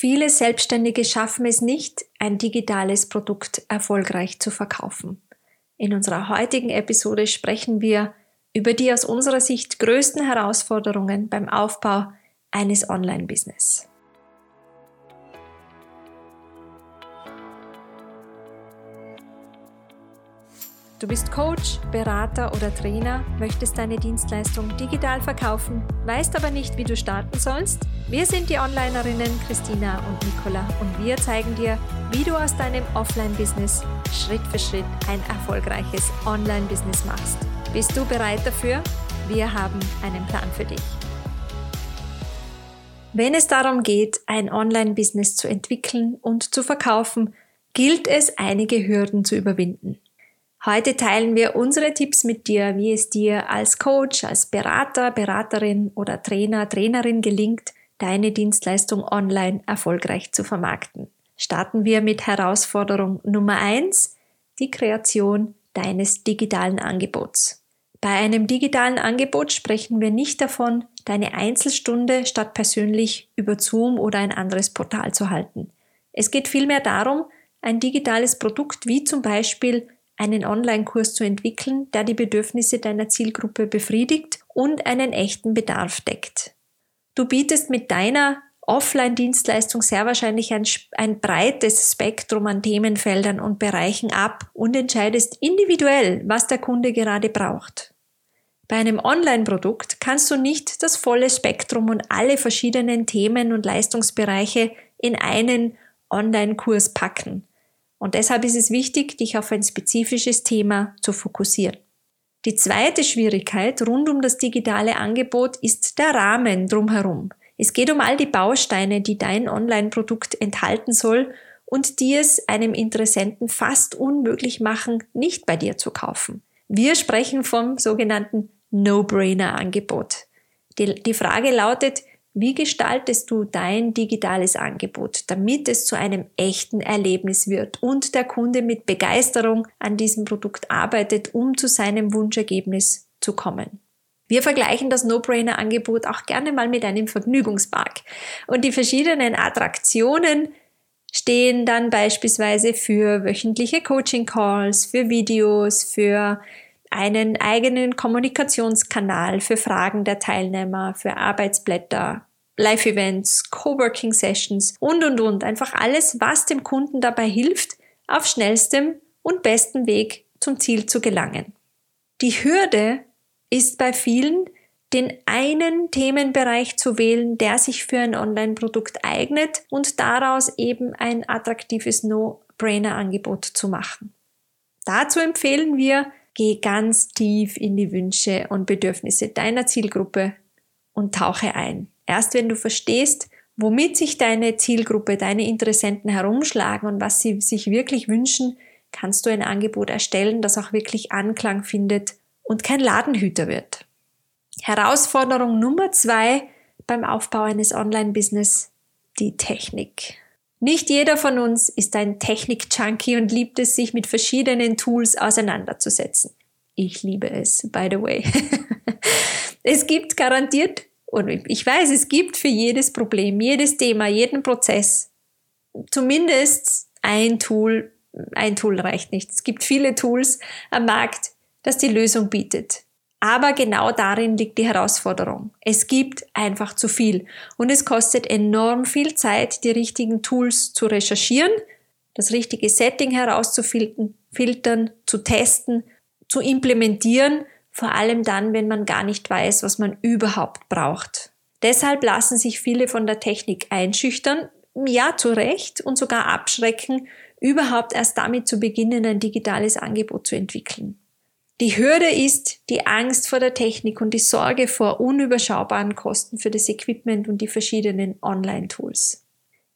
Viele Selbstständige schaffen es nicht, ein digitales Produkt erfolgreich zu verkaufen. In unserer heutigen Episode sprechen wir über die aus unserer Sicht größten Herausforderungen beim Aufbau eines Online-Business. Du bist Coach, Berater oder Trainer, möchtest deine Dienstleistung digital verkaufen, weißt aber nicht, wie du starten sollst? Wir sind die Onlinerinnen Christina und Nicola und wir zeigen dir, wie du aus deinem Offline-Business Schritt für Schritt ein erfolgreiches Online-Business machst. Bist du bereit dafür? Wir haben einen Plan für dich. Wenn es darum geht, ein Online-Business zu entwickeln und zu verkaufen, gilt es, einige Hürden zu überwinden. Heute teilen wir unsere Tipps mit dir, wie es dir als Coach, als Berater, Beraterin oder Trainer, Trainerin gelingt, deine Dienstleistung online erfolgreich zu vermarkten. Starten wir mit Herausforderung Nummer eins: die Kreation deines digitalen Angebots. Bei einem digitalen Angebot sprechen wir nicht davon, deine Einzelstunde statt persönlich über Zoom oder ein anderes Portal zu halten. Es geht vielmehr darum, ein digitales Produkt wie zum Beispiel einen Online-Kurs zu entwickeln, der die Bedürfnisse deiner Zielgruppe befriedigt und einen echten Bedarf deckt. Du bietest mit deiner Offline-Dienstleistung sehr wahrscheinlich ein, ein, breites Spektrum an Themenfeldern und Bereichen ab und entscheidest individuell, was der Kunde gerade braucht. Bei einem Online-Produkt kannst du nicht das volle Spektrum und alle verschiedenen Themen und Leistungsbereiche in einen Online-Kurs packen. Und deshalb ist es wichtig, dich auf ein spezifisches Thema zu fokussieren. Die zweite Schwierigkeit rund um das digitale Angebot ist der Rahmen drumherum. Es geht um all die Bausteine, die dein Online-Produkt enthalten soll und die es einem Interessenten fast unmöglich machen, nicht bei dir zu kaufen. Wir sprechen vom sogenannten No-Brainer-Angebot. Die, die Frage lautet, wie gestaltest du dein digitales Angebot, damit es zu einem echten Erlebnis wird und der Kunde mit Begeisterung an diesem Produkt arbeitet, um zu seinem Wunschergebnis zu kommen? Wir vergleichen das No-Brainer-Angebot auch gerne mal mit einem Vergnügungspark. Und die verschiedenen Attraktionen stehen dann beispielsweise für wöchentliche Coaching-Calls, für Videos, für einen eigenen Kommunikationskanal für Fragen der Teilnehmer, für Arbeitsblätter, Live-Events, Coworking-Sessions und, und, und. Einfach alles, was dem Kunden dabei hilft, auf schnellstem und bestem Weg zum Ziel zu gelangen. Die Hürde ist bei vielen, den einen Themenbereich zu wählen, der sich für ein Online-Produkt eignet und daraus eben ein attraktives No-Brainer-Angebot zu machen. Dazu empfehlen wir, Geh ganz tief in die Wünsche und Bedürfnisse deiner Zielgruppe und tauche ein. Erst wenn du verstehst, womit sich deine Zielgruppe, deine Interessenten herumschlagen und was sie sich wirklich wünschen, kannst du ein Angebot erstellen, das auch wirklich Anklang findet und kein Ladenhüter wird. Herausforderung Nummer zwei beim Aufbau eines Online-Business, die Technik. Nicht jeder von uns ist ein Technik-Junkie und liebt es, sich mit verschiedenen Tools auseinanderzusetzen. Ich liebe es, by the way. es gibt garantiert, und ich weiß, es gibt für jedes Problem, jedes Thema, jeden Prozess zumindest ein Tool. Ein Tool reicht nicht. Es gibt viele Tools am Markt, das die Lösung bietet. Aber genau darin liegt die Herausforderung. Es gibt einfach zu viel und es kostet enorm viel Zeit, die richtigen Tools zu recherchieren, das richtige Setting herauszufiltern, filtern, zu testen, zu implementieren, vor allem dann, wenn man gar nicht weiß, was man überhaupt braucht. Deshalb lassen sich viele von der Technik einschüchtern, ja zu Recht und sogar abschrecken, überhaupt erst damit zu beginnen, ein digitales Angebot zu entwickeln. Die Hürde ist die Angst vor der Technik und die Sorge vor unüberschaubaren Kosten für das Equipment und die verschiedenen Online-Tools.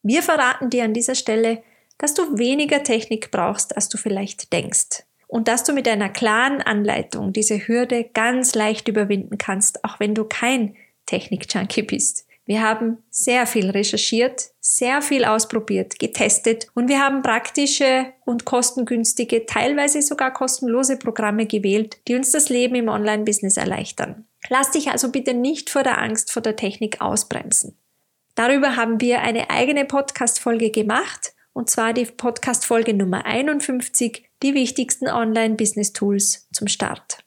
Wir verraten dir an dieser Stelle, dass du weniger Technik brauchst, als du vielleicht denkst. Und dass du mit einer klaren Anleitung diese Hürde ganz leicht überwinden kannst, auch wenn du kein Technik-Junkie bist. Wir haben sehr viel recherchiert, sehr viel ausprobiert, getestet und wir haben praktische und kostengünstige, teilweise sogar kostenlose Programme gewählt, die uns das Leben im Online-Business erleichtern. Lass dich also bitte nicht vor der Angst vor der Technik ausbremsen. Darüber haben wir eine eigene Podcast-Folge gemacht, und zwar die Podcast-Folge Nummer 51, die wichtigsten Online-Business-Tools zum Start.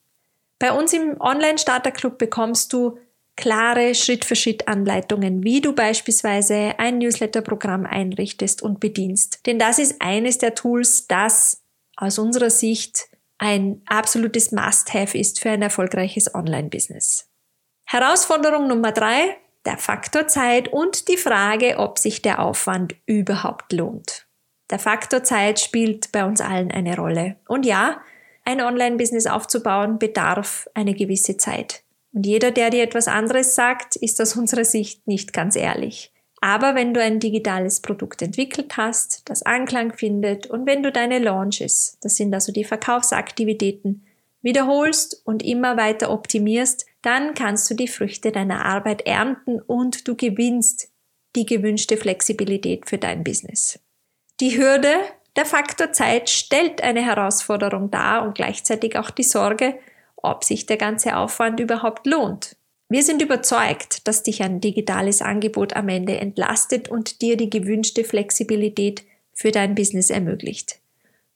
Bei uns im Online-Starter-Club bekommst du klare Schritt-für-Schritt-Anleitungen, wie du beispielsweise ein Newsletter-Programm einrichtest und bedienst. Denn das ist eines der Tools, das aus unserer Sicht ein absolutes Must-Have ist für ein erfolgreiches Online-Business. Herausforderung Nummer drei, der Faktor Zeit und die Frage, ob sich der Aufwand überhaupt lohnt. Der Faktor Zeit spielt bei uns allen eine Rolle. Und ja, ein Online-Business aufzubauen bedarf eine gewisse Zeit. Und jeder, der dir etwas anderes sagt, ist aus unserer Sicht nicht ganz ehrlich. Aber wenn du ein digitales Produkt entwickelt hast, das Anklang findet und wenn du deine Launches, das sind also die Verkaufsaktivitäten, wiederholst und immer weiter optimierst, dann kannst du die Früchte deiner Arbeit ernten und du gewinnst die gewünschte Flexibilität für dein Business. Die Hürde, der Faktor Zeit stellt eine Herausforderung dar und gleichzeitig auch die Sorge, ob sich der ganze Aufwand überhaupt lohnt. Wir sind überzeugt, dass dich ein digitales Angebot am Ende entlastet und dir die gewünschte Flexibilität für dein Business ermöglicht.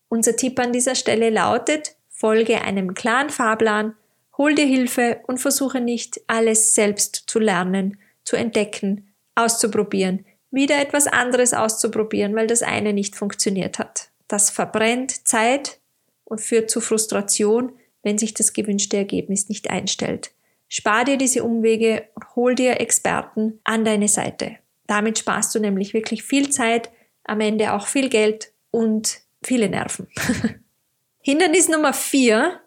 Unser Tipp an dieser Stelle lautet, folge einem klaren Fahrplan, hol dir Hilfe und versuche nicht alles selbst zu lernen, zu entdecken, auszuprobieren, wieder etwas anderes auszuprobieren, weil das eine nicht funktioniert hat. Das verbrennt Zeit und führt zu Frustration, wenn sich das gewünschte Ergebnis nicht einstellt. Spar dir diese Umwege und hol dir Experten an deine Seite. Damit sparst du nämlich wirklich viel Zeit, am Ende auch viel Geld und viele Nerven. Hindernis Nummer vier,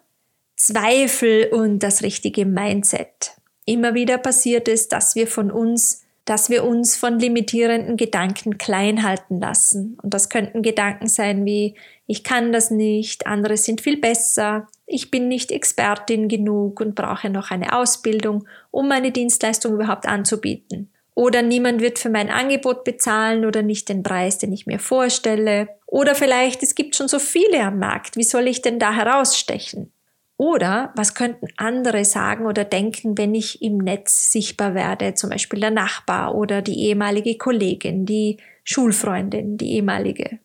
Zweifel und das richtige Mindset. Immer wieder passiert es, dass wir von uns dass wir uns von limitierenden Gedanken klein halten lassen. Und das könnten Gedanken sein wie, ich kann das nicht, andere sind viel besser, ich bin nicht Expertin genug und brauche noch eine Ausbildung, um meine Dienstleistung überhaupt anzubieten. Oder niemand wird für mein Angebot bezahlen oder nicht den Preis, den ich mir vorstelle. Oder vielleicht, es gibt schon so viele am Markt, wie soll ich denn da herausstechen? Oder was könnten andere sagen oder denken, wenn ich im Netz sichtbar werde, zum Beispiel der Nachbar oder die ehemalige Kollegin, die Schulfreundin, die ehemalige.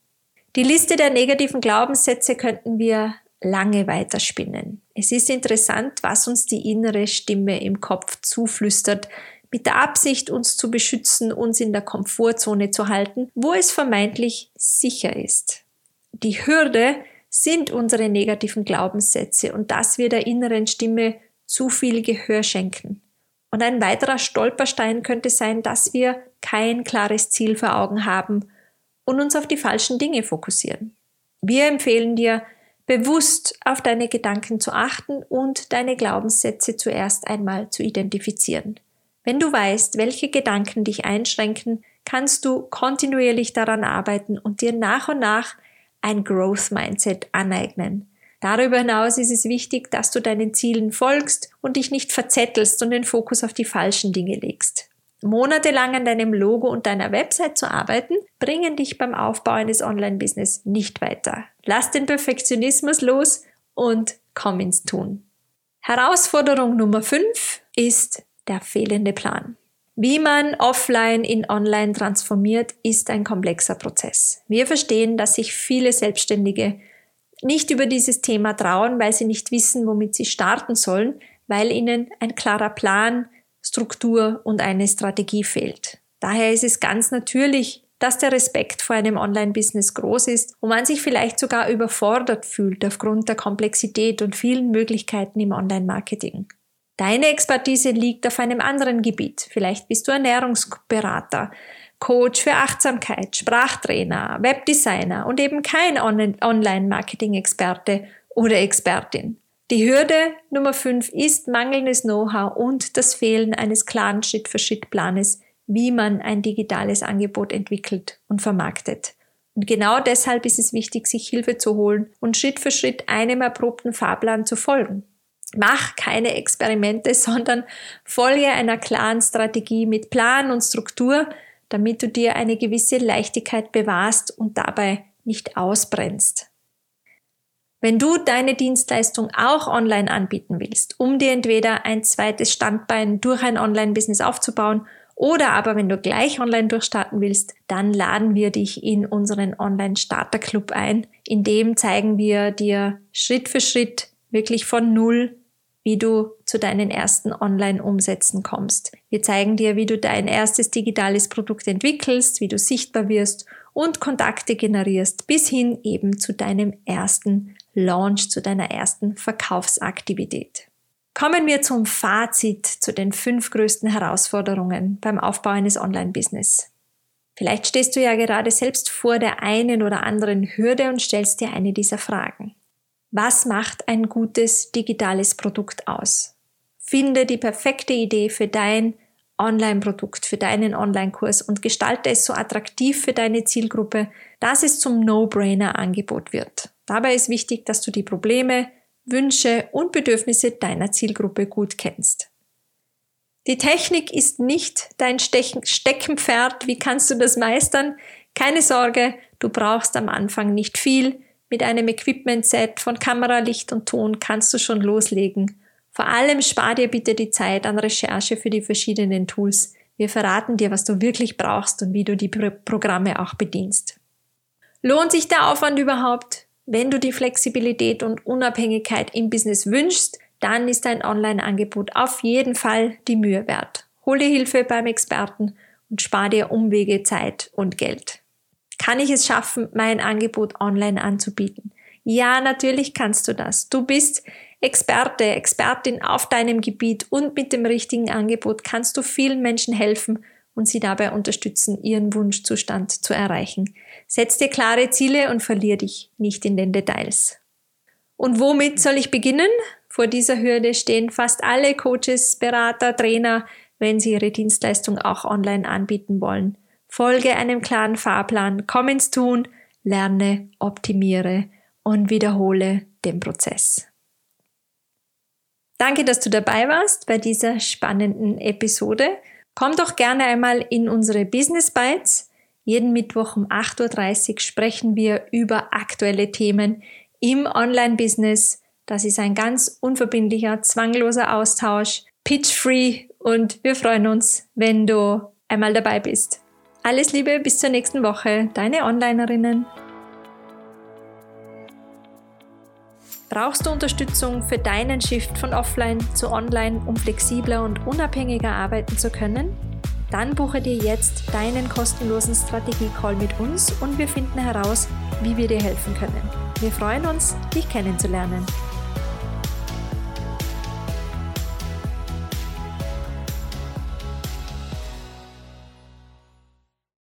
Die Liste der negativen Glaubenssätze könnten wir lange weiterspinnen. Es ist interessant, was uns die innere Stimme im Kopf zuflüstert, mit der Absicht, uns zu beschützen, uns in der Komfortzone zu halten, wo es vermeintlich sicher ist. Die Hürde, sind unsere negativen Glaubenssätze und dass wir der inneren Stimme zu viel Gehör schenken. Und ein weiterer Stolperstein könnte sein, dass wir kein klares Ziel vor Augen haben und uns auf die falschen Dinge fokussieren. Wir empfehlen dir, bewusst auf deine Gedanken zu achten und deine Glaubenssätze zuerst einmal zu identifizieren. Wenn du weißt, welche Gedanken dich einschränken, kannst du kontinuierlich daran arbeiten und dir nach und nach ein Growth Mindset aneignen. Darüber hinaus ist es wichtig, dass du deinen Zielen folgst und dich nicht verzettelst und den Fokus auf die falschen Dinge legst. Monatelang an deinem Logo und deiner Website zu arbeiten, bringen dich beim Aufbau eines Online-Business nicht weiter. Lass den Perfektionismus los und komm ins Tun. Herausforderung Nummer 5 ist der fehlende Plan. Wie man offline in online transformiert, ist ein komplexer Prozess. Wir verstehen, dass sich viele Selbstständige nicht über dieses Thema trauen, weil sie nicht wissen, womit sie starten sollen, weil ihnen ein klarer Plan, Struktur und eine Strategie fehlt. Daher ist es ganz natürlich, dass der Respekt vor einem Online-Business groß ist und man sich vielleicht sogar überfordert fühlt aufgrund der Komplexität und vielen Möglichkeiten im Online-Marketing. Deine Expertise liegt auf einem anderen Gebiet. Vielleicht bist du Ernährungsberater, Coach für Achtsamkeit, Sprachtrainer, Webdesigner und eben kein Online-Marketing-Experte oder Expertin. Die Hürde Nummer 5 ist mangelndes Know-how und das Fehlen eines klaren Schritt-für-Schritt-Planes, wie man ein digitales Angebot entwickelt und vermarktet. Und genau deshalb ist es wichtig, sich Hilfe zu holen und Schritt für Schritt einem erprobten Fahrplan zu folgen. Mach keine Experimente, sondern folge einer klaren Strategie mit Plan und Struktur, damit du dir eine gewisse Leichtigkeit bewahrst und dabei nicht ausbrennst. Wenn du deine Dienstleistung auch online anbieten willst, um dir entweder ein zweites Standbein durch ein Online-Business aufzubauen Oder aber wenn du gleich online durchstarten willst, dann laden wir dich in unseren Online Starter Club ein. In dem zeigen wir dir Schritt für Schritt wirklich von Null, wie du zu deinen ersten Online-Umsätzen kommst. Wir zeigen dir, wie du dein erstes digitales Produkt entwickelst, wie du sichtbar wirst und Kontakte generierst, bis hin eben zu deinem ersten Launch, zu deiner ersten Verkaufsaktivität. Kommen wir zum Fazit zu den fünf größten Herausforderungen beim Aufbau eines Online-Business. Vielleicht stehst du ja gerade selbst vor der einen oder anderen Hürde und stellst dir eine dieser Fragen. Was macht ein gutes digitales Produkt aus? Finde die perfekte Idee für dein Online-Produkt, für deinen Online-Kurs und gestalte es so attraktiv für deine Zielgruppe, dass es zum No-Brainer-Angebot wird. Dabei ist wichtig, dass du die Probleme, Wünsche und Bedürfnisse deiner Zielgruppe gut kennst. Die Technik ist nicht dein Steckenpferd. Wie kannst du das meistern? Keine Sorge, du brauchst am Anfang nicht viel. Mit einem Equipment-Set von Kamera, Licht und Ton kannst du schon loslegen. Vor allem spar dir bitte die Zeit an Recherche für die verschiedenen Tools. Wir verraten dir, was du wirklich brauchst und wie du die Pro Programme auch bedienst. Lohnt sich der Aufwand überhaupt? Wenn du die Flexibilität und Unabhängigkeit im Business wünschst, dann ist dein Online-Angebot auf jeden Fall die Mühe wert. Hol dir Hilfe beim Experten und spar dir Umwege, Zeit und Geld. Kann ich es schaffen, mein Angebot online anzubieten? Ja, natürlich kannst du das. Du bist Experte, Expertin auf deinem Gebiet und mit dem richtigen Angebot kannst du vielen Menschen helfen und sie dabei unterstützen, ihren Wunschzustand zu erreichen. Setz dir klare Ziele und verlier dich nicht in den Details. Und womit soll ich beginnen? Vor dieser Hürde stehen fast alle Coaches, Berater, Trainer, wenn sie ihre Dienstleistung auch online anbieten wollen. Folge einem klaren Fahrplan, komm ins Tun, lerne, optimiere und wiederhole den Prozess. Danke, dass du dabei warst bei dieser spannenden Episode. Komm doch gerne einmal in unsere Business Bites. Jeden Mittwoch um 8.30 Uhr sprechen wir über aktuelle Themen im Online-Business. Das ist ein ganz unverbindlicher, zwangloser Austausch, pitch-free und wir freuen uns, wenn du einmal dabei bist. Alles Liebe, bis zur nächsten Woche, deine Onlinerinnen. Brauchst du Unterstützung für deinen Shift von offline zu online, um flexibler und unabhängiger arbeiten zu können? Dann buche dir jetzt deinen kostenlosen Strategie-Call mit uns und wir finden heraus, wie wir dir helfen können. Wir freuen uns, dich kennenzulernen.